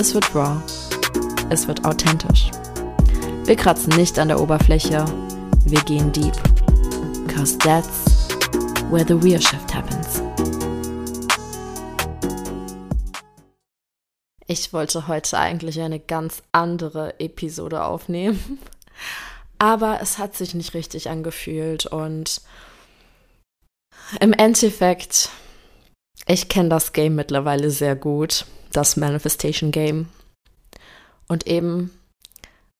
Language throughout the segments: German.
es wird raw, es wird authentisch. Wir kratzen nicht an der Oberfläche, wir gehen deep. Cause that's where the real shift happens. Ich wollte heute eigentlich eine ganz andere Episode aufnehmen, aber es hat sich nicht richtig angefühlt und im Endeffekt ich kenne das Game mittlerweile sehr gut, das Manifestation Game. Und eben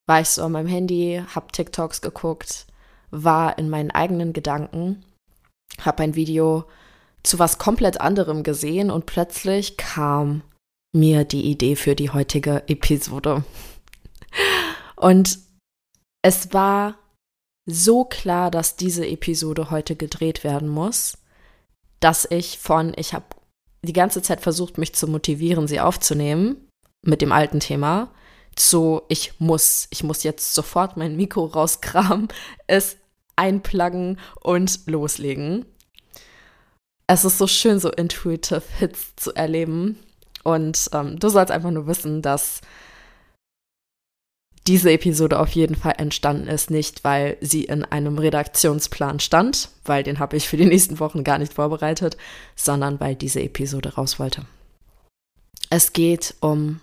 war ich so an meinem Handy, hab TikToks geguckt, war in meinen eigenen Gedanken, hab ein Video zu was komplett anderem gesehen und plötzlich kam mir die Idee für die heutige Episode. Und es war so klar, dass diese Episode heute gedreht werden muss, dass ich von, ich habe die ganze Zeit versucht, mich zu motivieren, sie aufzunehmen mit dem alten Thema, zu ich muss, ich muss jetzt sofort mein Mikro rauskramen, es einpluggen und loslegen. Es ist so schön, so intuitive Hits zu erleben. Und ähm, du sollst einfach nur wissen, dass diese Episode auf jeden Fall entstanden ist, nicht weil sie in einem Redaktionsplan stand, weil den habe ich für die nächsten Wochen gar nicht vorbereitet, sondern weil diese Episode raus wollte. Es geht um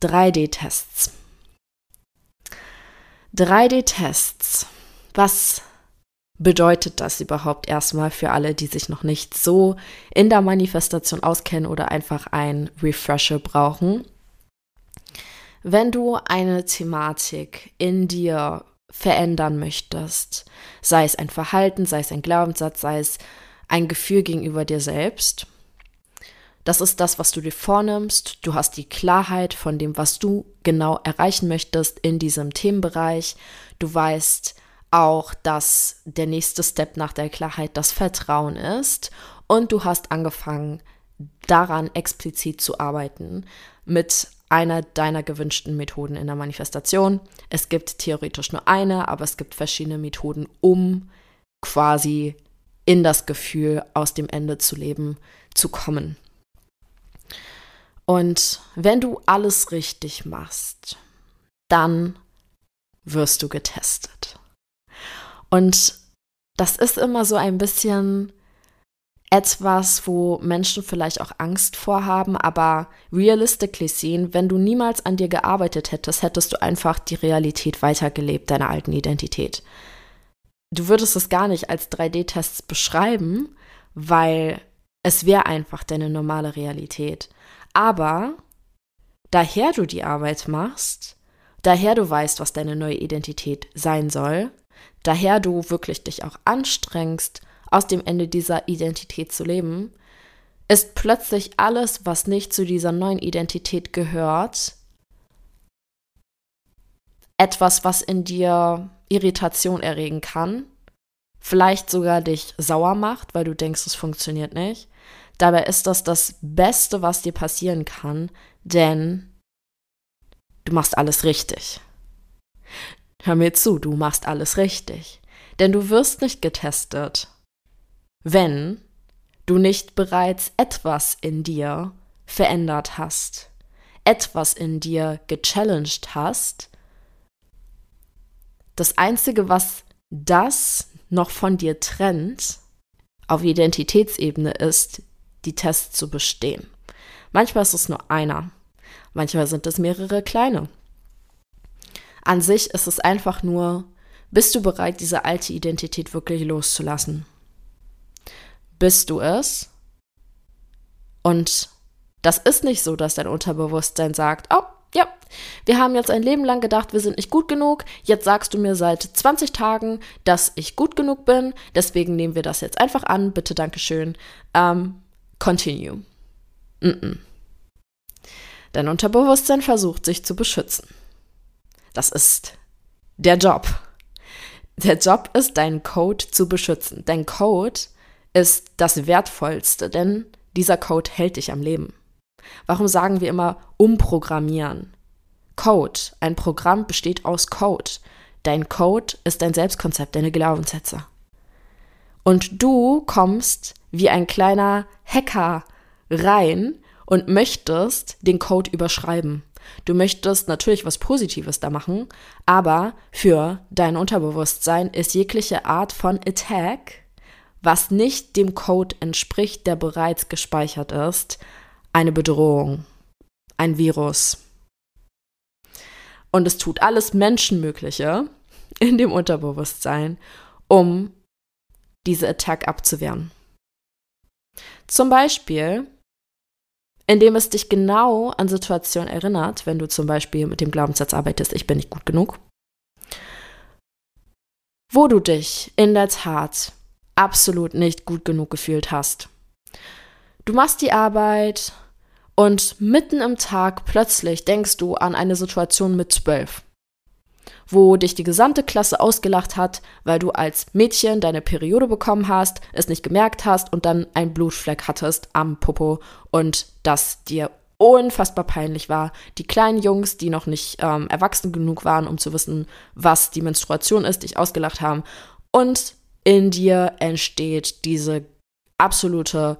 3D-Tests. 3D-Tests. Was bedeutet das überhaupt erstmal für alle, die sich noch nicht so in der Manifestation auskennen oder einfach ein Refresher brauchen? Wenn du eine Thematik in dir verändern möchtest, sei es ein Verhalten, sei es ein Glaubenssatz, sei es ein Gefühl gegenüber dir selbst, das ist das, was du dir vornimmst. Du hast die Klarheit von dem, was du genau erreichen möchtest in diesem Themenbereich. Du weißt auch, dass der nächste Step nach der Klarheit das Vertrauen ist. Und du hast angefangen, daran explizit zu arbeiten mit einer deiner gewünschten Methoden in der Manifestation. Es gibt theoretisch nur eine, aber es gibt verschiedene Methoden, um quasi in das Gefühl aus dem Ende zu leben, zu kommen. Und wenn du alles richtig machst, dann wirst du getestet. Und das ist immer so ein bisschen etwas, wo Menschen vielleicht auch Angst vorhaben, aber realistically sehen, wenn du niemals an dir gearbeitet hättest, hättest du einfach die Realität weitergelebt, deiner alten Identität. Du würdest es gar nicht als 3D-Tests beschreiben, weil es wäre einfach deine normale Realität. Aber daher du die Arbeit machst, daher du weißt, was deine neue Identität sein soll, daher du wirklich dich auch anstrengst, aus dem Ende dieser Identität zu leben, ist plötzlich alles, was nicht zu dieser neuen Identität gehört, etwas, was in dir Irritation erregen kann, vielleicht sogar dich sauer macht, weil du denkst, es funktioniert nicht. Dabei ist das das Beste, was dir passieren kann, denn du machst alles richtig. Hör mir zu, du machst alles richtig. Denn du wirst nicht getestet wenn du nicht bereits etwas in dir verändert hast, etwas in dir gechallenged hast. Das Einzige, was das noch von dir trennt, auf Identitätsebene ist, die Tests zu bestehen. Manchmal ist es nur einer, manchmal sind es mehrere kleine. An sich ist es einfach nur, bist du bereit, diese alte Identität wirklich loszulassen? Bist du es. Und das ist nicht so, dass dein Unterbewusstsein sagt, oh, ja, wir haben jetzt ein Leben lang gedacht, wir sind nicht gut genug. Jetzt sagst du mir seit 20 Tagen, dass ich gut genug bin. Deswegen nehmen wir das jetzt einfach an. Bitte, Dankeschön. Ähm, continue. Mm -mm. Dein Unterbewusstsein versucht sich zu beschützen. Das ist der Job. Der Job ist, deinen Code zu beschützen. Dein Code ist das Wertvollste, denn dieser Code hält dich am Leben. Warum sagen wir immer umprogrammieren? Code. Ein Programm besteht aus Code. Dein Code ist dein Selbstkonzept, deine Glaubenssätze. Und du kommst wie ein kleiner Hacker rein und möchtest den Code überschreiben. Du möchtest natürlich was Positives da machen, aber für dein Unterbewusstsein ist jegliche Art von Attack, was nicht dem Code entspricht, der bereits gespeichert ist, eine Bedrohung, ein Virus. Und es tut alles Menschenmögliche in dem Unterbewusstsein, um diese Attack abzuwehren. Zum Beispiel, indem es dich genau an Situationen erinnert, wenn du zum Beispiel mit dem Glaubenssatz arbeitest, ich bin nicht gut genug, wo du dich in der Tat absolut nicht gut genug gefühlt hast. Du machst die Arbeit und mitten im Tag plötzlich denkst du an eine Situation mit zwölf wo dich die gesamte Klasse ausgelacht hat, weil du als Mädchen deine Periode bekommen hast, es nicht gemerkt hast und dann einen Blutfleck hattest am Popo und das dir unfassbar peinlich war. Die kleinen Jungs, die noch nicht ähm, erwachsen genug waren, um zu wissen, was die Menstruation ist, dich ausgelacht haben. Und in dir entsteht diese absolute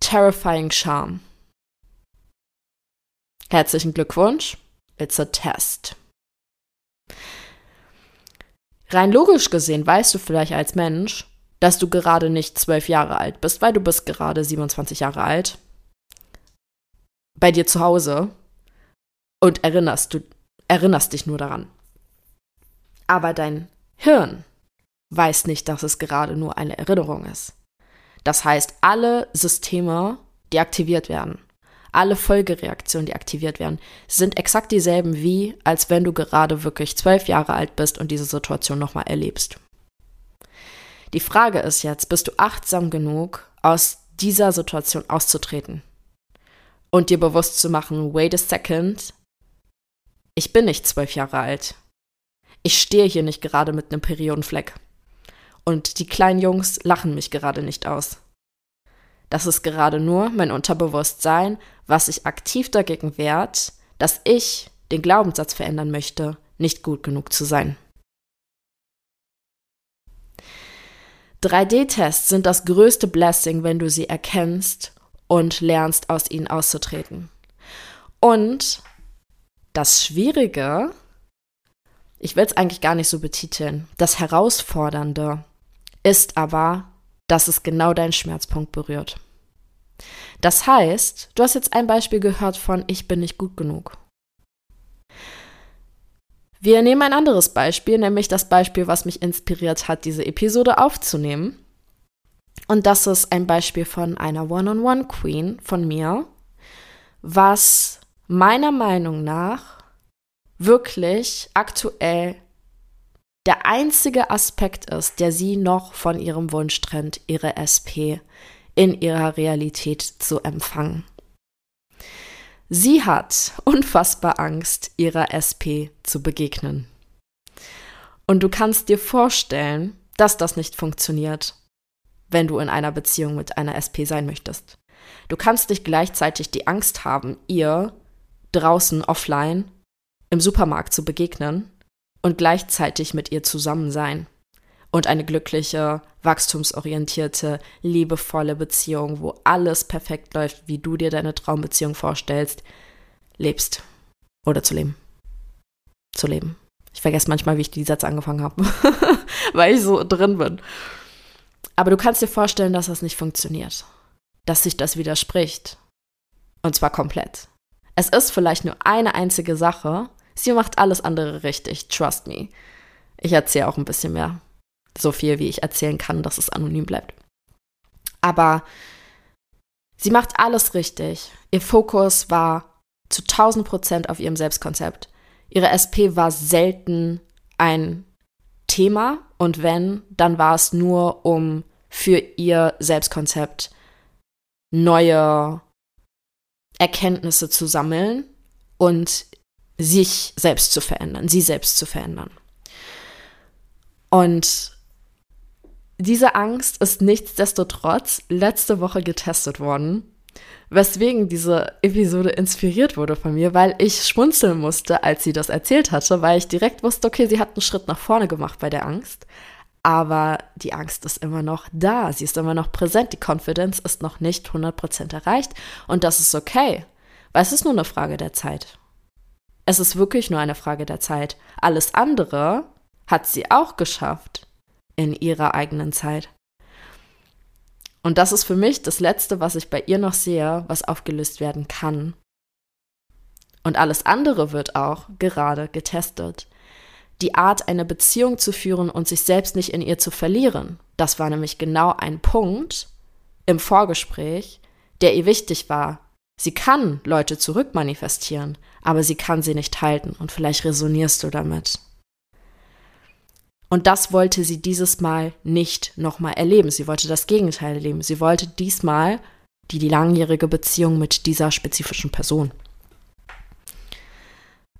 terrifying Charme. Herzlichen Glückwunsch. It's a test. Rein logisch gesehen weißt du vielleicht als Mensch, dass du gerade nicht zwölf Jahre alt bist, weil du bist gerade 27 Jahre alt. Bei dir zu Hause und erinnerst du erinnerst dich nur daran. Aber dein Hirn weiß nicht, dass es gerade nur eine Erinnerung ist. Das heißt, alle Systeme, die aktiviert werden, alle Folgereaktionen, die aktiviert werden, sind exakt dieselben wie, als wenn du gerade wirklich zwölf Jahre alt bist und diese Situation nochmal erlebst. Die Frage ist jetzt, bist du achtsam genug, aus dieser Situation auszutreten und dir bewusst zu machen, wait a second, ich bin nicht zwölf Jahre alt. Ich stehe hier nicht gerade mit einem Periodenfleck. Und die kleinen Jungs lachen mich gerade nicht aus. Das ist gerade nur mein Unterbewusstsein, was sich aktiv dagegen wehrt, dass ich den Glaubenssatz verändern möchte, nicht gut genug zu sein. 3D-Tests sind das größte Blessing, wenn du sie erkennst und lernst, aus ihnen auszutreten. Und das Schwierige, ich will es eigentlich gar nicht so betiteln, das Herausfordernde ist aber, dass es genau deinen Schmerzpunkt berührt. Das heißt, du hast jetzt ein Beispiel gehört von Ich bin nicht gut genug. Wir nehmen ein anderes Beispiel, nämlich das Beispiel, was mich inspiriert hat, diese Episode aufzunehmen. Und das ist ein Beispiel von einer One-on-One-Queen von mir, was meiner Meinung nach wirklich aktuell der einzige Aspekt ist, der sie noch von ihrem Wunsch trennt, ihre SP in ihrer Realität zu empfangen. Sie hat unfassbar Angst, ihrer SP zu begegnen. Und du kannst dir vorstellen, dass das nicht funktioniert, wenn du in einer Beziehung mit einer SP sein möchtest. Du kannst nicht gleichzeitig die Angst haben, ihr draußen offline im Supermarkt zu begegnen und gleichzeitig mit ihr zusammen sein und eine glückliche, wachstumsorientierte, liebevolle Beziehung, wo alles perfekt läuft, wie du dir deine Traumbeziehung vorstellst, lebst oder zu leben. Zu leben. Ich vergesse manchmal, wie ich die Sätze angefangen habe, weil ich so drin bin. Aber du kannst dir vorstellen, dass das nicht funktioniert, dass sich das widerspricht. Und zwar komplett. Es ist vielleicht nur eine einzige Sache, Sie macht alles andere richtig, trust me. Ich erzähle auch ein bisschen mehr. So viel, wie ich erzählen kann, dass es anonym bleibt. Aber sie macht alles richtig. Ihr Fokus war zu 1000 Prozent auf ihrem Selbstkonzept. Ihre SP war selten ein Thema und wenn, dann war es nur, um für ihr Selbstkonzept neue Erkenntnisse zu sammeln und sich selbst zu verändern, sie selbst zu verändern. Und diese Angst ist nichtsdestotrotz letzte Woche getestet worden, weswegen diese Episode inspiriert wurde von mir, weil ich schmunzeln musste, als sie das erzählt hatte, weil ich direkt wusste, okay, sie hat einen Schritt nach vorne gemacht bei der Angst, aber die Angst ist immer noch da, sie ist immer noch präsent, die Confidence ist noch nicht 100% erreicht und das ist okay, weil es ist nur eine Frage der Zeit. Es ist wirklich nur eine Frage der Zeit. Alles andere hat sie auch geschafft in ihrer eigenen Zeit. Und das ist für mich das Letzte, was ich bei ihr noch sehe, was aufgelöst werden kann. Und alles andere wird auch gerade getestet. Die Art, eine Beziehung zu führen und sich selbst nicht in ihr zu verlieren, das war nämlich genau ein Punkt im Vorgespräch, der ihr wichtig war. Sie kann Leute zurückmanifestieren, aber sie kann sie nicht halten und vielleicht resonierst du damit. Und das wollte sie dieses Mal nicht nochmal erleben. Sie wollte das Gegenteil erleben. Sie wollte diesmal die, die langjährige Beziehung mit dieser spezifischen Person.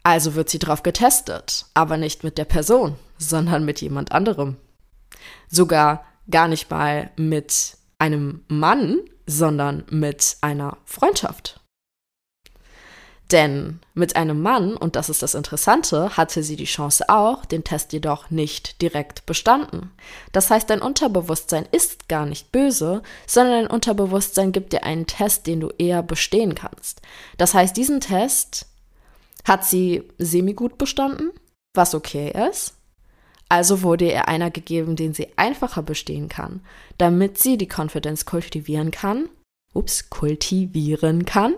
Also wird sie drauf getestet, aber nicht mit der Person, sondern mit jemand anderem. Sogar gar nicht mal mit einem Mann, sondern mit einer Freundschaft. Denn mit einem Mann, und das ist das Interessante, hatte sie die Chance auch, den Test jedoch nicht direkt bestanden. Das heißt, dein Unterbewusstsein ist gar nicht böse, sondern dein Unterbewusstsein gibt dir einen Test, den du eher bestehen kannst. Das heißt, diesen Test hat sie semi-gut bestanden, was okay ist. Also wurde ihr einer gegeben, den sie einfacher bestehen kann, damit sie die Confidence kultivieren kann. Ups, kultivieren kann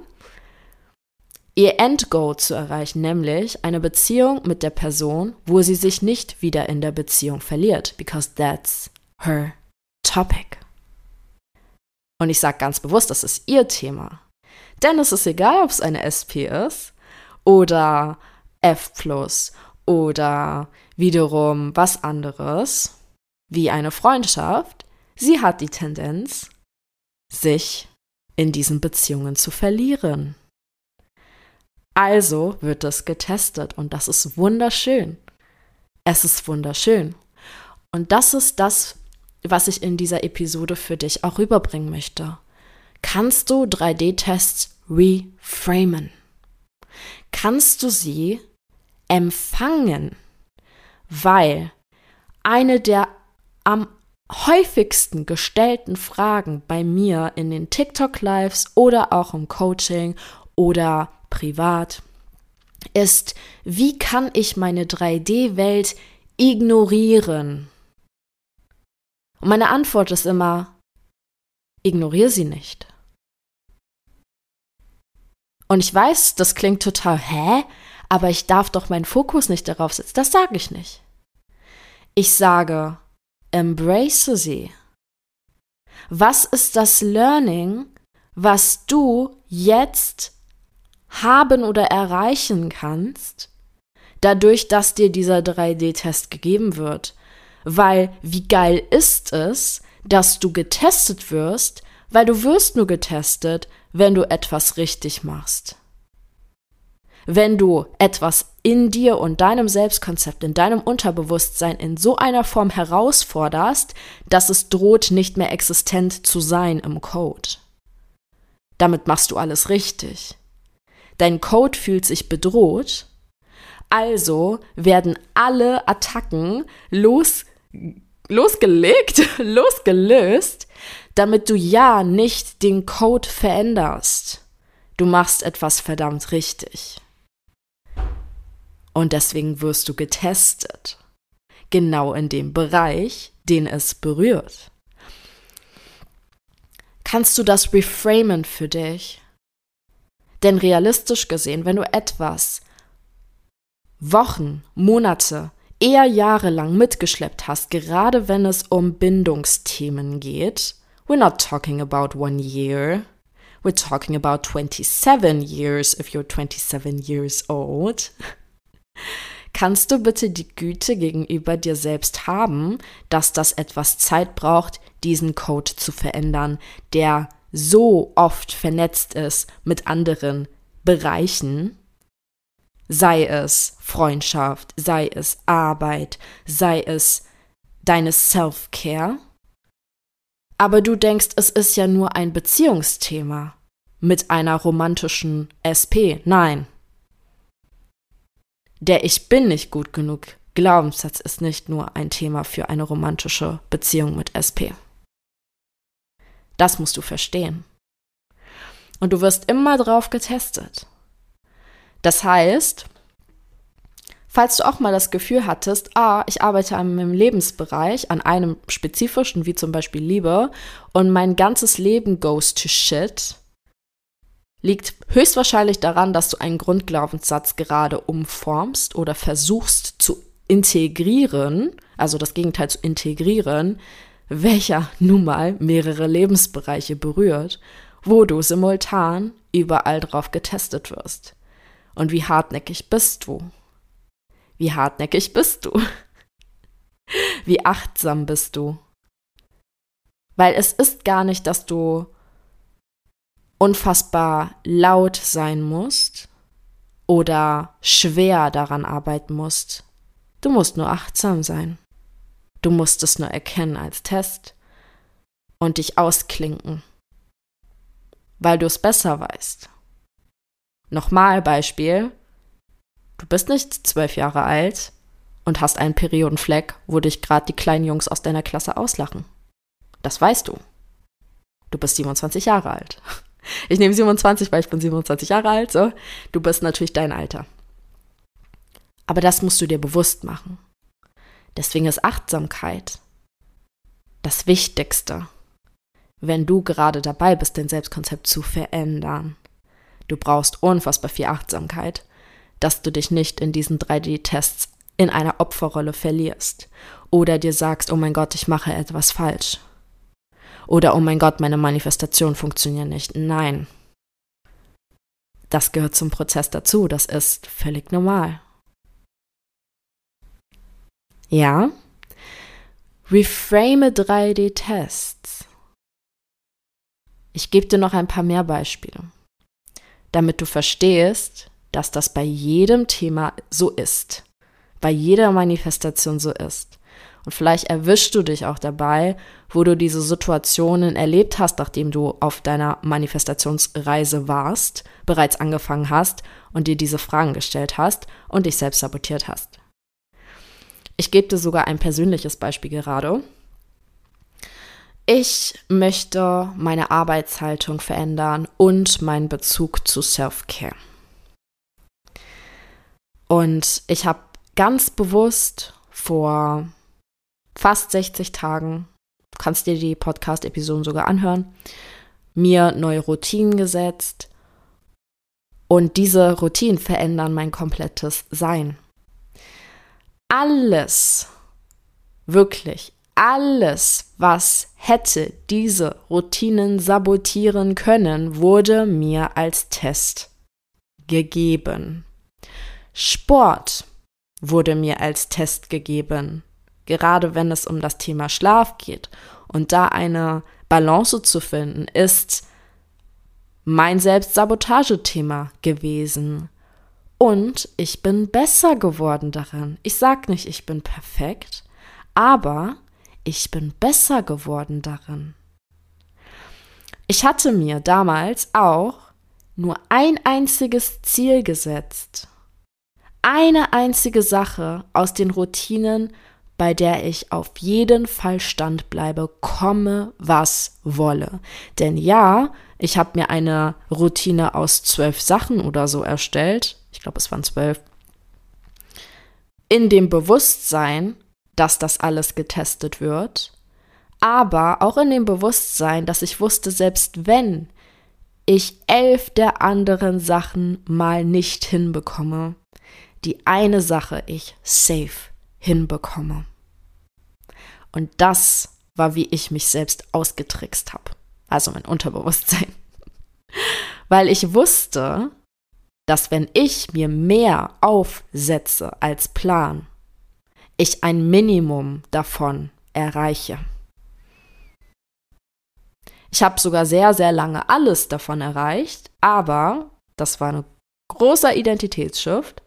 ihr Endgoal zu erreichen, nämlich eine Beziehung mit der Person, wo sie sich nicht wieder in der Beziehung verliert, because that's her topic. Und ich sage ganz bewusst, das ist ihr Thema. Denn es ist egal, ob es eine SP ist oder F oder wiederum was anderes, wie eine Freundschaft. Sie hat die Tendenz, sich in diesen Beziehungen zu verlieren. Also wird das getestet und das ist wunderschön. Es ist wunderschön. Und das ist das, was ich in dieser Episode für dich auch rüberbringen möchte. Kannst du 3D-Tests reframen? Kannst du sie empfangen? Weil eine der am häufigsten gestellten Fragen bei mir in den TikTok-Lives oder auch im Coaching oder privat, ist, wie kann ich meine 3D-Welt ignorieren? Und meine Antwort ist immer, ignoriere sie nicht. Und ich weiß, das klingt total, hä? Aber ich darf doch meinen Fokus nicht darauf setzen. Das sage ich nicht. Ich sage, embrace sie. Was ist das Learning, was du jetzt haben oder erreichen kannst, dadurch, dass dir dieser 3D-Test gegeben wird. Weil wie geil ist es, dass du getestet wirst, weil du wirst nur getestet, wenn du etwas richtig machst. Wenn du etwas in dir und deinem Selbstkonzept, in deinem Unterbewusstsein in so einer Form herausforderst, dass es droht, nicht mehr existent zu sein im Code. Damit machst du alles richtig. Dein Code fühlt sich bedroht. Also werden alle Attacken los, losgelegt, losgelöst, damit du ja nicht den Code veränderst. Du machst etwas verdammt richtig. Und deswegen wirst du getestet. Genau in dem Bereich, den es berührt. Kannst du das reframen für dich? Denn realistisch gesehen, wenn du etwas Wochen, Monate, eher jahrelang mitgeschleppt hast, gerade wenn es um Bindungsthemen geht, we're not talking about one year. We're talking about 27 years if you're 27 years old. Kannst du bitte die Güte gegenüber dir selbst haben, dass das etwas Zeit braucht, diesen Code zu verändern, der so oft vernetzt ist mit anderen Bereichen, sei es Freundschaft, sei es Arbeit, sei es deine Self-Care. Aber du denkst, es ist ja nur ein Beziehungsthema mit einer romantischen SP. Nein. Der Ich bin nicht gut genug Glaubenssatz ist nicht nur ein Thema für eine romantische Beziehung mit SP. Das musst du verstehen. Und du wirst immer drauf getestet. Das heißt, falls du auch mal das Gefühl hattest, ah, ich arbeite an meinem Lebensbereich, an einem spezifischen, wie zum Beispiel Liebe, und mein ganzes Leben goes to shit, liegt höchstwahrscheinlich daran, dass du einen Grundglaubenssatz gerade umformst oder versuchst zu integrieren, also das Gegenteil zu integrieren, welcher nun mal mehrere Lebensbereiche berührt, wo du simultan überall drauf getestet wirst. Und wie hartnäckig bist du? Wie hartnäckig bist du? Wie achtsam bist du? Weil es ist gar nicht, dass du unfassbar laut sein musst oder schwer daran arbeiten musst. Du musst nur achtsam sein. Du musst es nur erkennen als Test und dich ausklinken, weil du es besser weißt. Nochmal Beispiel. Du bist nicht zwölf Jahre alt und hast einen Periodenfleck, wo dich gerade die kleinen Jungs aus deiner Klasse auslachen. Das weißt du. Du bist 27 Jahre alt. Ich nehme 27, weil ich bin 27 Jahre alt. So. Du bist natürlich dein Alter. Aber das musst du dir bewusst machen. Deswegen ist Achtsamkeit das Wichtigste, wenn du gerade dabei bist, dein Selbstkonzept zu verändern. Du brauchst unfassbar viel Achtsamkeit, dass du dich nicht in diesen 3D-Tests in einer Opferrolle verlierst oder dir sagst, oh mein Gott, ich mache etwas falsch. Oder oh mein Gott, meine Manifestation funktioniert nicht. Nein. Das gehört zum Prozess dazu, das ist völlig normal. Ja. Reframe 3D-Tests. Ich gebe dir noch ein paar mehr Beispiele, damit du verstehst, dass das bei jedem Thema so ist, bei jeder Manifestation so ist. Und vielleicht erwischst du dich auch dabei, wo du diese Situationen erlebt hast, nachdem du auf deiner Manifestationsreise warst, bereits angefangen hast und dir diese Fragen gestellt hast und dich selbst sabotiert hast. Ich gebe dir sogar ein persönliches Beispiel gerade. Ich möchte meine Arbeitshaltung verändern und meinen Bezug zu Self-Care. Und ich habe ganz bewusst vor fast 60 Tagen, kannst dir die Podcast-Episoden sogar anhören, mir neue Routinen gesetzt. Und diese Routinen verändern mein komplettes Sein alles, wirklich alles, was hätte diese Routinen sabotieren können, wurde mir als Test gegeben. Sport wurde mir als Test gegeben, gerade wenn es um das Thema Schlaf geht. Und da eine Balance zu finden, ist mein Selbstsabotagethema gewesen. Und ich bin besser geworden darin. Ich sag nicht, ich bin perfekt, aber ich bin besser geworden darin. Ich hatte mir damals auch nur ein einziges Ziel gesetzt. Eine einzige Sache aus den Routinen, bei der ich auf jeden Fall standbleibe, komme, was wolle. Denn ja, ich habe mir eine Routine aus zwölf Sachen oder so erstellt, ich glaube es waren zwölf, in dem Bewusstsein, dass das alles getestet wird, aber auch in dem Bewusstsein, dass ich wusste, selbst wenn ich elf der anderen Sachen mal nicht hinbekomme, die eine Sache ich safe hinbekomme. Und das war, wie ich mich selbst ausgetrickst habe. Also mein Unterbewusstsein. Weil ich wusste, dass wenn ich mir mehr aufsetze als Plan, ich ein Minimum davon erreiche. Ich habe sogar sehr, sehr lange alles davon erreicht, aber das war ein großer Identitätsshift,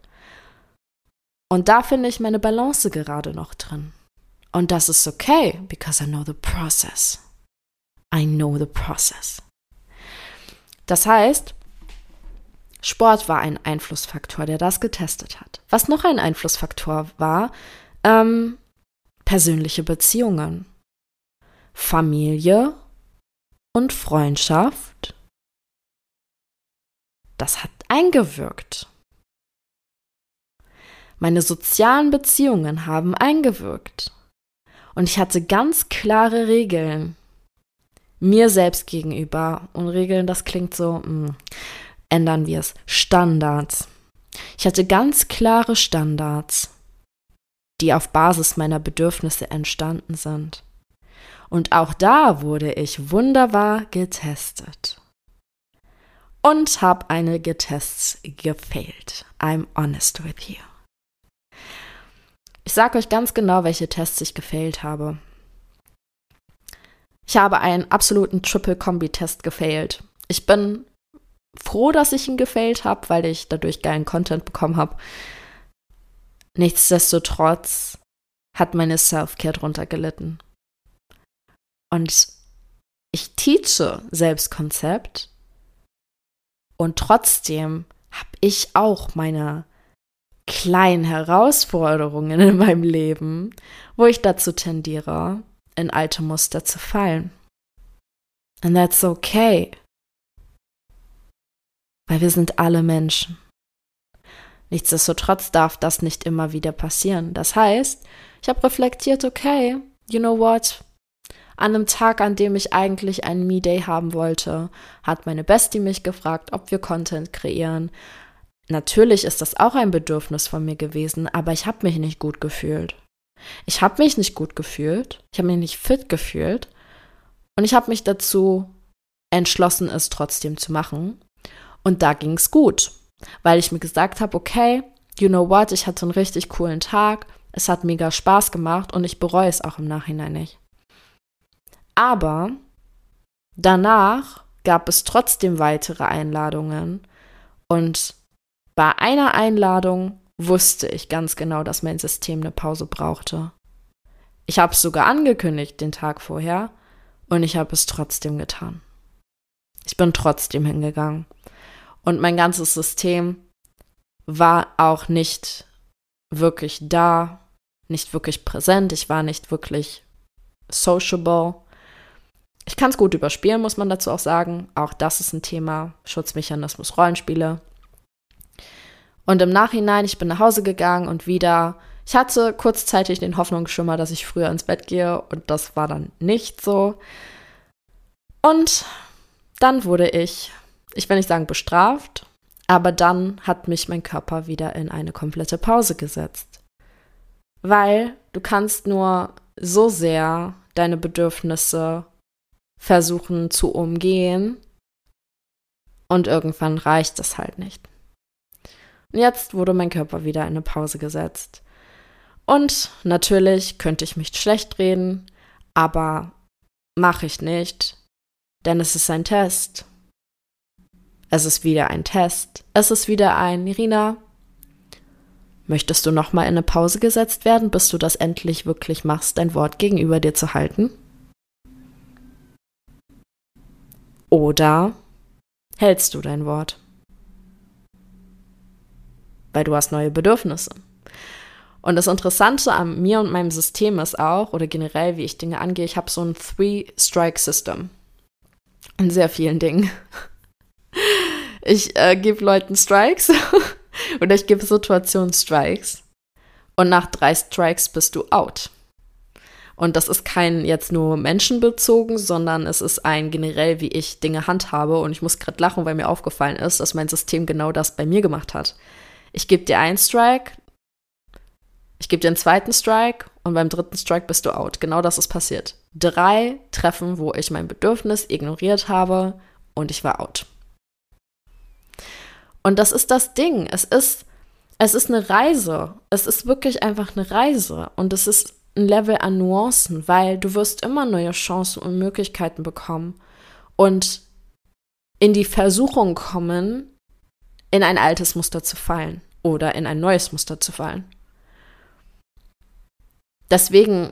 Und da finde ich meine Balance gerade noch drin. Und das ist okay, because I know the process. I know the process. Das heißt, Sport war ein Einflussfaktor, der das getestet hat. Was noch ein Einflussfaktor war, ähm, persönliche Beziehungen, Familie und Freundschaft. Das hat eingewirkt. Meine sozialen Beziehungen haben eingewirkt. Und ich hatte ganz klare Regeln. Mir selbst gegenüber. Und Regeln, das klingt so, mh, hm, ändern wir es. Standards. Ich hatte ganz klare Standards, die auf Basis meiner Bedürfnisse entstanden sind. Und auch da wurde ich wunderbar getestet. Und habe einige Tests gefailt. I'm honest with you. Ich sage euch ganz genau, welche Tests ich gefailt habe. Ich habe einen absoluten Triple-Kombi-Test gefailt. Ich bin froh, dass ich ihn gefailt habe, weil ich dadurch geilen Content bekommen habe. Nichtsdestotrotz hat meine Self-Care drunter gelitten. Und ich teache Selbstkonzept und trotzdem habe ich auch meine kleinen Herausforderungen in meinem Leben, wo ich dazu tendiere, in alte Muster zu fallen. And that's okay. Weil wir sind alle Menschen. Nichtsdestotrotz darf das nicht immer wieder passieren. Das heißt, ich habe reflektiert, okay, you know what? An einem Tag, an dem ich eigentlich einen Me-Day haben wollte, hat meine Bestie mich gefragt, ob wir Content kreieren. Natürlich ist das auch ein Bedürfnis von mir gewesen, aber ich habe mich nicht gut gefühlt. Ich habe mich nicht gut gefühlt, ich habe mich nicht fit gefühlt und ich habe mich dazu entschlossen, es trotzdem zu machen. Und da ging es gut, weil ich mir gesagt habe, okay, you know what, ich hatte einen richtig coolen Tag, es hat mega Spaß gemacht und ich bereue es auch im Nachhinein nicht. Aber danach gab es trotzdem weitere Einladungen und bei einer Einladung wusste ich ganz genau, dass mein System eine Pause brauchte. Ich habe es sogar angekündigt den Tag vorher und ich habe es trotzdem getan. Ich bin trotzdem hingegangen. Und mein ganzes System war auch nicht wirklich da, nicht wirklich präsent, ich war nicht wirklich sociable. Ich kann es gut überspielen, muss man dazu auch sagen. Auch das ist ein Thema. Schutzmechanismus, Rollenspiele. Und im Nachhinein, ich bin nach Hause gegangen und wieder, ich hatte kurzzeitig den Hoffnungsschimmer, dass ich früher ins Bett gehe und das war dann nicht so. Und dann wurde ich, ich will nicht sagen bestraft, aber dann hat mich mein Körper wieder in eine komplette Pause gesetzt. Weil du kannst nur so sehr deine Bedürfnisse versuchen zu umgehen und irgendwann reicht es halt nicht. Jetzt wurde mein Körper wieder in eine Pause gesetzt. Und natürlich könnte ich mich schlecht reden, aber mache ich nicht, denn es ist ein Test. Es ist wieder ein Test. Es ist wieder ein Irina. Möchtest du noch mal in eine Pause gesetzt werden, bis du das endlich wirklich machst, dein Wort gegenüber dir zu halten? Oder hältst du dein Wort? Weil du hast neue Bedürfnisse. Und das Interessante an mir und meinem System ist auch, oder generell, wie ich Dinge angehe, ich habe so ein Three-Strike-System. In sehr vielen Dingen. Ich äh, gebe Leuten Strikes oder ich gebe Situationen Strikes. Und nach drei Strikes bist du out. Und das ist kein jetzt nur menschenbezogen, sondern es ist ein generell, wie ich Dinge handhabe. Und ich muss gerade lachen, weil mir aufgefallen ist, dass mein System genau das bei mir gemacht hat ich gebe dir einen Strike, ich gebe dir einen zweiten Strike und beim dritten Strike bist du out. Genau das ist passiert. Drei Treffen, wo ich mein Bedürfnis ignoriert habe und ich war out. Und das ist das Ding. Es ist, es ist eine Reise. Es ist wirklich einfach eine Reise. Und es ist ein Level an Nuancen, weil du wirst immer neue Chancen und Möglichkeiten bekommen und in die Versuchung kommen, in ein altes Muster zu fallen oder in ein neues Muster zu fallen. deswegen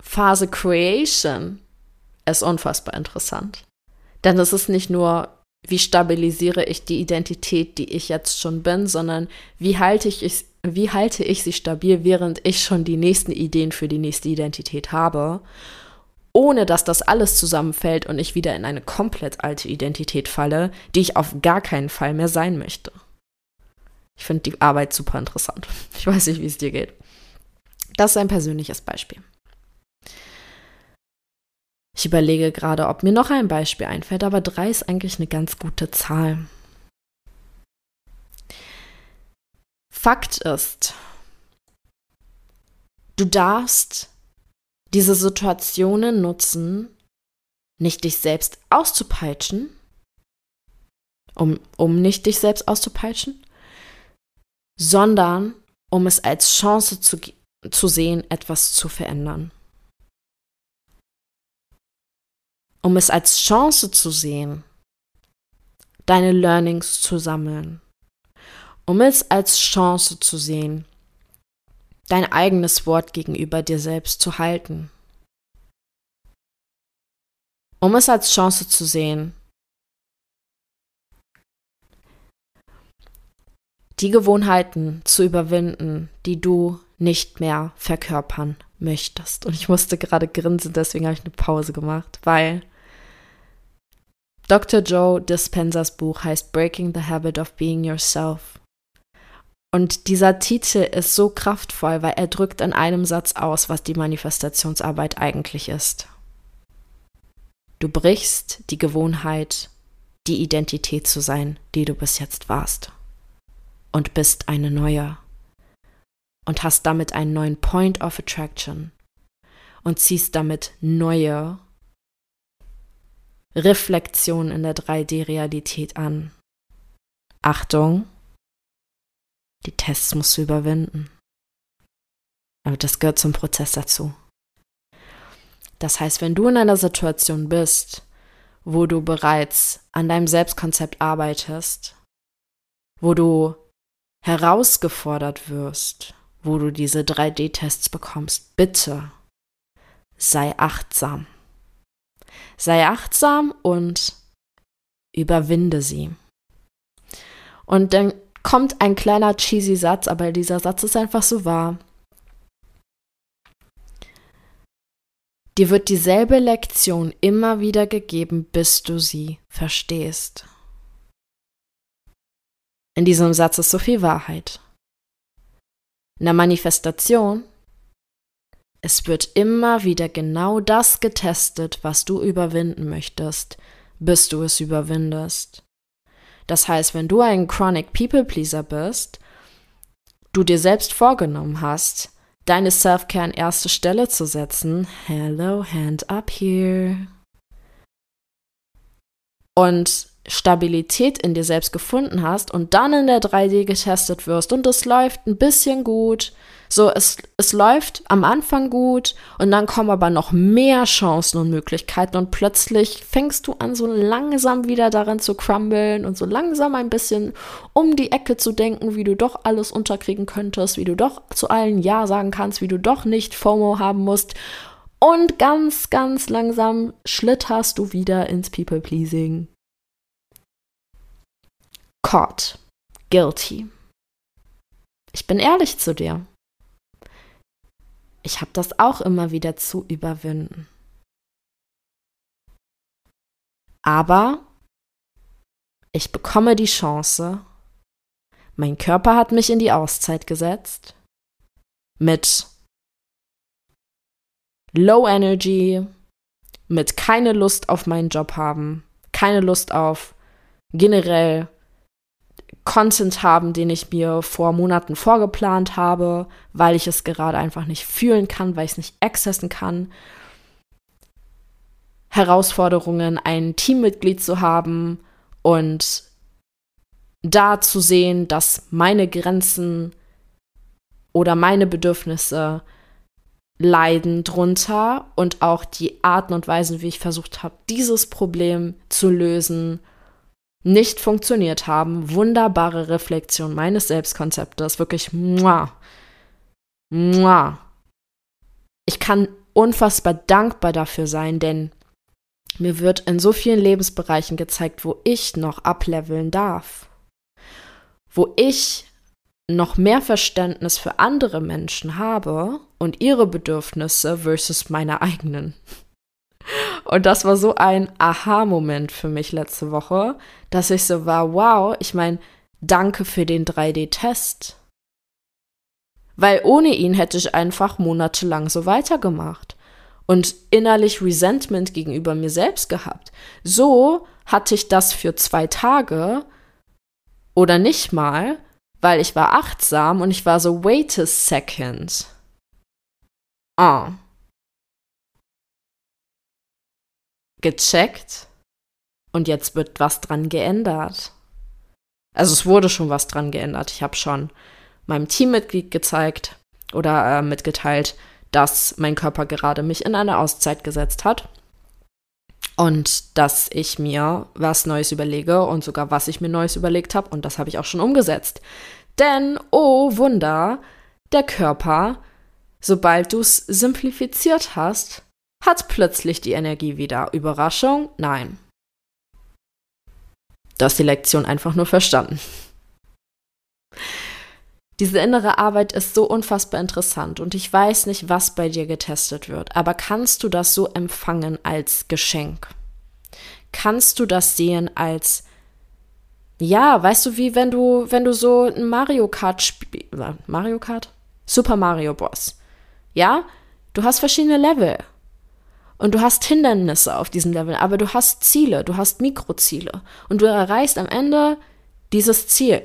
Phase Creation ist unfassbar interessant. Denn es ist nicht nur, wie stabilisiere ich die Identität, die ich jetzt schon bin, sondern wie halte ich, wie halte ich sie stabil, während ich schon die nächsten Ideen für die nächste Identität habe, ohne dass das alles zusammenfällt und ich wieder in eine komplett alte Identität falle, die ich auf gar keinen Fall mehr sein möchte. Ich finde die Arbeit super interessant. Ich weiß nicht, wie es dir geht. Das ist ein persönliches Beispiel. Ich überlege gerade, ob mir noch ein Beispiel einfällt, aber drei ist eigentlich eine ganz gute Zahl. Fakt ist, du darfst diese Situationen nutzen, nicht dich selbst auszupeitschen, um, um nicht dich selbst auszupeitschen, sondern um es als Chance zu, zu sehen, etwas zu verändern. um es als Chance zu sehen, deine Learnings zu sammeln, um es als Chance zu sehen, dein eigenes Wort gegenüber dir selbst zu halten, um es als Chance zu sehen, die Gewohnheiten zu überwinden, die du nicht mehr verkörpern möchtest. Und ich musste gerade grinsen, deswegen habe ich eine Pause gemacht, weil Dr. Joe Dispensers Buch heißt Breaking the Habit of Being Yourself. Und dieser Titel ist so kraftvoll, weil er drückt in einem Satz aus, was die Manifestationsarbeit eigentlich ist. Du brichst die Gewohnheit, die Identität zu sein, die du bis jetzt warst. Und bist eine neue. Und hast damit einen neuen Point of Attraction. Und ziehst damit neue Reflexion in der 3D-Realität an. Achtung, die Tests musst du überwinden. Aber das gehört zum Prozess dazu. Das heißt, wenn du in einer Situation bist, wo du bereits an deinem Selbstkonzept arbeitest, wo du herausgefordert wirst, wo du diese 3D-Tests bekommst, bitte sei achtsam. Sei achtsam und überwinde sie. Und dann kommt ein kleiner cheesy Satz, aber dieser Satz ist einfach so wahr. Dir wird dieselbe Lektion immer wieder gegeben, bis du sie verstehst. In diesem Satz ist so viel Wahrheit. In der Manifestation es wird immer wieder genau das getestet, was du überwinden möchtest, bis du es überwindest. Das heißt, wenn du ein Chronic People Pleaser bist, du dir selbst vorgenommen hast, deine Self-Care an erste Stelle zu setzen, hello, hand up here. Und Stabilität in dir selbst gefunden hast und dann in der 3D getestet wirst und es läuft ein bisschen gut, so, es, es läuft am Anfang gut und dann kommen aber noch mehr Chancen und Möglichkeiten und plötzlich fängst du an, so langsam wieder daran zu crumblen und so langsam ein bisschen um die Ecke zu denken, wie du doch alles unterkriegen könntest, wie du doch zu allen Ja sagen kannst, wie du doch nicht FOMO haben musst. Und ganz, ganz langsam schlitterst du wieder ins People-Pleasing. Caught. Guilty. Ich bin ehrlich zu dir ich habe das auch immer wieder zu überwinden. Aber ich bekomme die Chance, mein Körper hat mich in die Auszeit gesetzt, mit Low Energy, mit keine Lust auf meinen Job haben, keine Lust auf generell Content haben, den ich mir vor Monaten vorgeplant habe, weil ich es gerade einfach nicht fühlen kann, weil ich es nicht accessen kann. Herausforderungen, ein Teammitglied zu haben und da zu sehen, dass meine Grenzen oder meine Bedürfnisse leiden drunter und auch die Arten und Weisen, wie ich versucht habe, dieses Problem zu lösen, nicht funktioniert haben. Wunderbare Reflexion meines Selbstkonzeptes. Wirklich, muah, muah. ich kann unfassbar dankbar dafür sein, denn mir wird in so vielen Lebensbereichen gezeigt, wo ich noch ableveln darf, wo ich noch mehr Verständnis für andere Menschen habe und ihre Bedürfnisse versus meine eigenen. Und das war so ein Aha-Moment für mich letzte Woche, dass ich so war, wow, ich meine, danke für den 3D-Test. Weil ohne ihn hätte ich einfach monatelang so weitergemacht und innerlich Resentment gegenüber mir selbst gehabt. So hatte ich das für zwei Tage oder nicht mal, weil ich war achtsam und ich war so, wait a second. Ah. Gecheckt und jetzt wird was dran geändert. Also es wurde schon was dran geändert. Ich habe schon meinem Teammitglied gezeigt oder äh, mitgeteilt, dass mein Körper gerade mich in eine Auszeit gesetzt hat und dass ich mir was Neues überlege und sogar was ich mir Neues überlegt habe und das habe ich auch schon umgesetzt. Denn, oh Wunder, der Körper, sobald du es simplifiziert hast, hat plötzlich die Energie wieder. Überraschung? Nein. Du hast die Lektion einfach nur verstanden. Diese innere Arbeit ist so unfassbar interessant und ich weiß nicht, was bei dir getestet wird, aber kannst du das so empfangen als Geschenk? Kannst du das sehen als ja, weißt du, wie wenn du wenn du so ein Mario Kart spielst, Mario Kart? Super Mario Bros. Ja? Du hast verschiedene Level. Und du hast Hindernisse auf diesen Level, aber du hast Ziele, du hast Mikroziele und du erreichst am Ende dieses Ziel.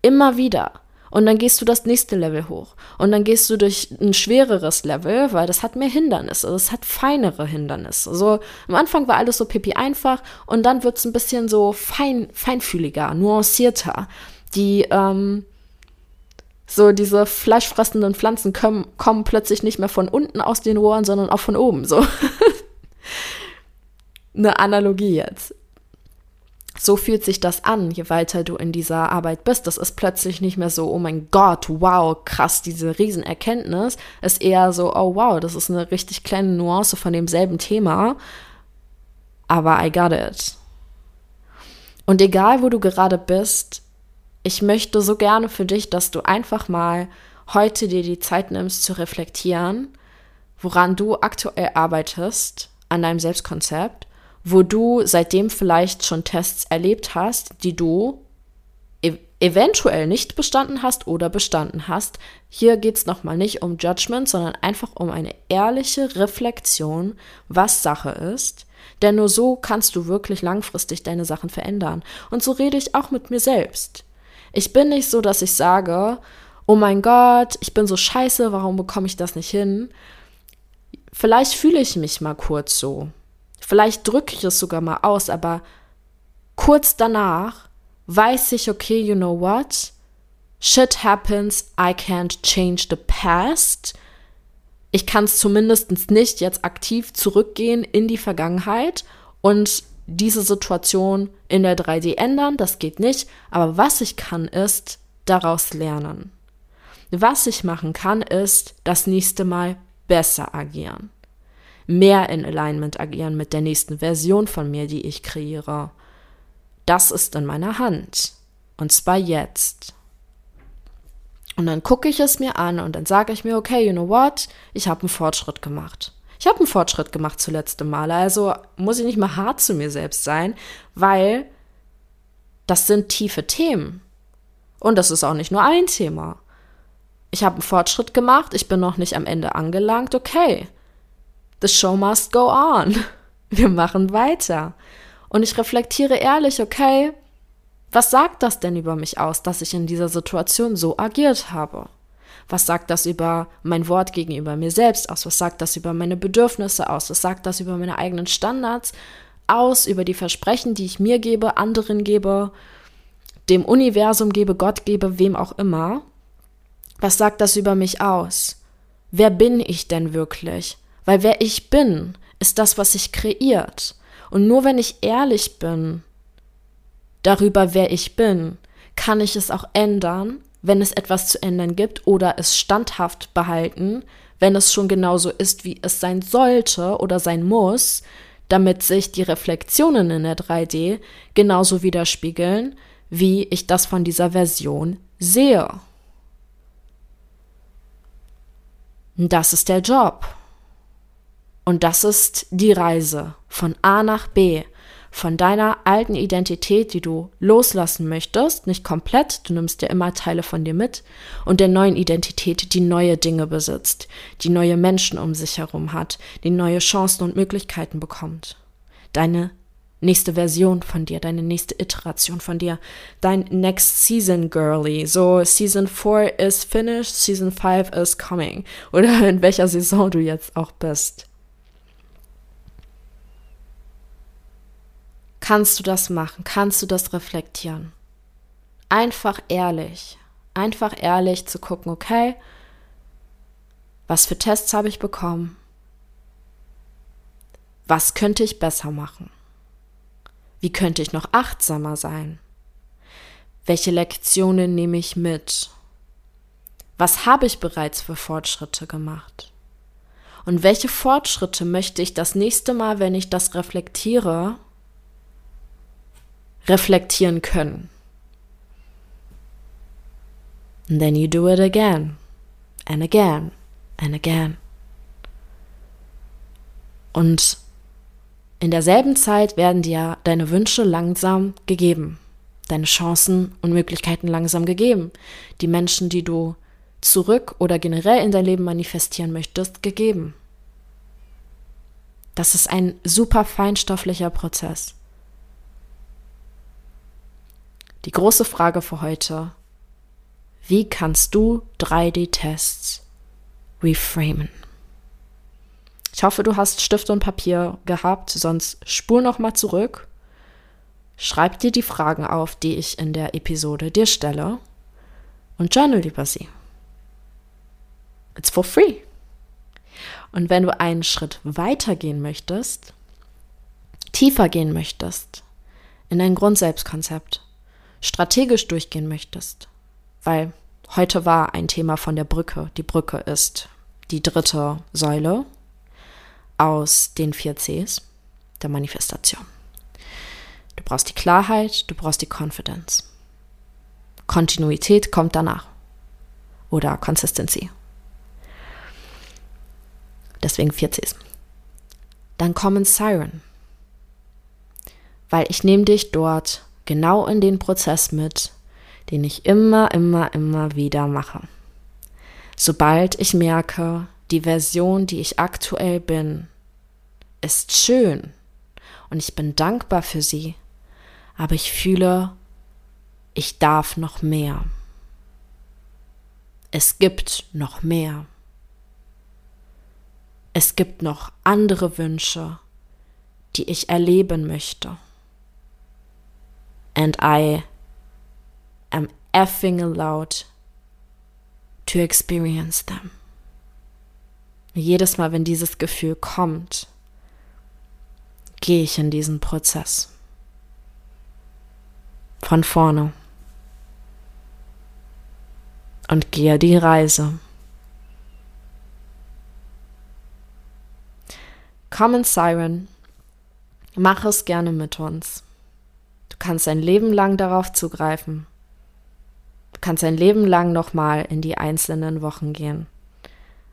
Immer wieder. Und dann gehst du das nächste Level hoch. Und dann gehst du durch ein schwereres Level, weil das hat mehr Hindernisse. Das hat feinere Hindernisse. So, am Anfang war alles so pipi einfach und dann wird es ein bisschen so fein, feinfühliger, nuancierter. Die, ähm, so diese fleischfressenden Pflanzen kommen, kommen plötzlich nicht mehr von unten aus den Rohren, sondern auch von oben. So. Eine Analogie jetzt so fühlt sich das an, je weiter du in dieser Arbeit bist. Das ist plötzlich nicht mehr so, oh mein Gott, wow, krass, diese Riesenerkenntnis. Ist eher so, oh wow, das ist eine richtig kleine Nuance von demselben Thema. Aber I got it. Und egal, wo du gerade bist, ich möchte so gerne für dich, dass du einfach mal heute dir die Zeit nimmst zu reflektieren, woran du aktuell arbeitest an deinem Selbstkonzept wo du seitdem vielleicht schon Tests erlebt hast, die du ev eventuell nicht bestanden hast oder bestanden hast. Hier geht es nochmal nicht um Judgment, sondern einfach um eine ehrliche Reflexion, was Sache ist. Denn nur so kannst du wirklich langfristig deine Sachen verändern. Und so rede ich auch mit mir selbst. Ich bin nicht so, dass ich sage, oh mein Gott, ich bin so scheiße, warum bekomme ich das nicht hin? Vielleicht fühle ich mich mal kurz so. Vielleicht drücke ich es sogar mal aus, aber kurz danach weiß ich, okay, you know what? Shit happens, I can't change the past. Ich kann es zumindest nicht jetzt aktiv zurückgehen in die Vergangenheit und diese Situation in der 3D ändern, das geht nicht. Aber was ich kann, ist daraus lernen. Was ich machen kann, ist das nächste Mal besser agieren mehr in Alignment agieren mit der nächsten Version von mir, die ich kreiere. Das ist in meiner Hand. Und zwar jetzt. Und dann gucke ich es mir an und dann sage ich mir, okay, you know what? Ich habe einen Fortschritt gemacht. Ich habe einen Fortschritt gemacht zuletzt Male. Also muss ich nicht mal hart zu mir selbst sein, weil das sind tiefe Themen. Und das ist auch nicht nur ein Thema. Ich habe einen Fortschritt gemacht, ich bin noch nicht am Ende angelangt, okay. The show must go on. Wir machen weiter. Und ich reflektiere ehrlich, okay, was sagt das denn über mich aus, dass ich in dieser Situation so agiert habe? Was sagt das über mein Wort gegenüber mir selbst aus? Was sagt das über meine Bedürfnisse aus? Was sagt das über meine eigenen Standards aus? Über die Versprechen, die ich mir gebe, anderen gebe, dem Universum gebe, Gott gebe, wem auch immer? Was sagt das über mich aus? Wer bin ich denn wirklich? Weil wer ich bin, ist das, was sich kreiert. Und nur wenn ich ehrlich bin darüber, wer ich bin, kann ich es auch ändern, wenn es etwas zu ändern gibt oder es standhaft behalten, wenn es schon genauso ist, wie es sein sollte oder sein muss, damit sich die Reflexionen in der 3D genauso widerspiegeln, wie ich das von dieser Version sehe. Das ist der Job. Und das ist die Reise von A nach B, von deiner alten Identität, die du loslassen möchtest, nicht komplett, du nimmst dir immer Teile von dir mit, und der neuen Identität, die neue Dinge besitzt, die neue Menschen um sich herum hat, die neue Chancen und Möglichkeiten bekommt. Deine nächste Version von dir, deine nächste Iteration von dir, dein Next Season Girly. So, Season 4 is finished, Season 5 is coming. Oder in welcher Saison du jetzt auch bist. Kannst du das machen? Kannst du das reflektieren? Einfach ehrlich. Einfach ehrlich zu gucken, okay, was für Tests habe ich bekommen? Was könnte ich besser machen? Wie könnte ich noch achtsamer sein? Welche Lektionen nehme ich mit? Was habe ich bereits für Fortschritte gemacht? Und welche Fortschritte möchte ich das nächste Mal, wenn ich das reflektiere, reflektieren können? And then you do it again and again and again. Und in derselben Zeit werden dir deine Wünsche langsam gegeben, deine Chancen und Möglichkeiten langsam gegeben, die Menschen, die du zurück oder generell in dein Leben manifestieren möchtest, gegeben. Das ist ein super feinstofflicher Prozess. Die große Frage für heute, wie kannst du 3D-Tests reframen? Ich hoffe, du hast Stift und Papier gehabt, sonst spur noch mal zurück. Schreib dir die Fragen auf, die ich in der Episode dir stelle und journal über sie. It's for free. Und wenn du einen Schritt weiter gehen möchtest, tiefer gehen möchtest, in dein Grundselbstkonzept, strategisch durchgehen möchtest, weil heute war ein Thema von der Brücke. Die Brücke ist die dritte Säule aus den vier Cs der Manifestation. Du brauchst die Klarheit, du brauchst die Confidence. Kontinuität kommt danach. Oder Consistency. Deswegen vier Cs. Dann kommen Siren. Weil ich nehme dich dort genau in den Prozess mit, den ich immer, immer, immer wieder mache. Sobald ich merke, die Version, die ich aktuell bin, ist schön und ich bin dankbar für sie, aber ich fühle, ich darf noch mehr. Es gibt noch mehr. Es gibt noch andere Wünsche, die ich erleben möchte. And I am effing allowed to experience them. Jedes Mal, wenn dieses Gefühl kommt, gehe ich in diesen Prozess. Von vorne. Und gehe die Reise. Common Siren, mach es gerne mit uns. Kannst ein Leben lang darauf zugreifen. Du kannst ein Leben lang nochmal in die einzelnen Wochen gehen.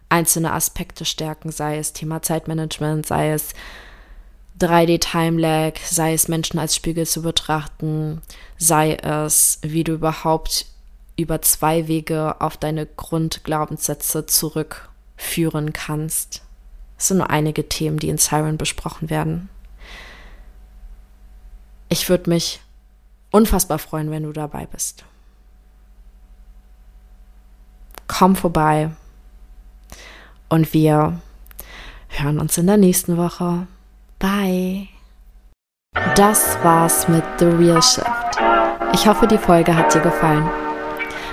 Einzelne Aspekte stärken, sei es Thema Zeitmanagement, sei es 3D-Time-Lag, sei es Menschen als Spiegel zu betrachten, sei es, wie du überhaupt über zwei Wege auf deine Grundglaubenssätze zurückführen kannst. Das sind nur einige Themen, die in Siren besprochen werden. Ich würde mich unfassbar freuen, wenn du dabei bist. Komm vorbei und wir hören uns in der nächsten Woche. Bye. Das war's mit The Real Shift. Ich hoffe, die Folge hat dir gefallen.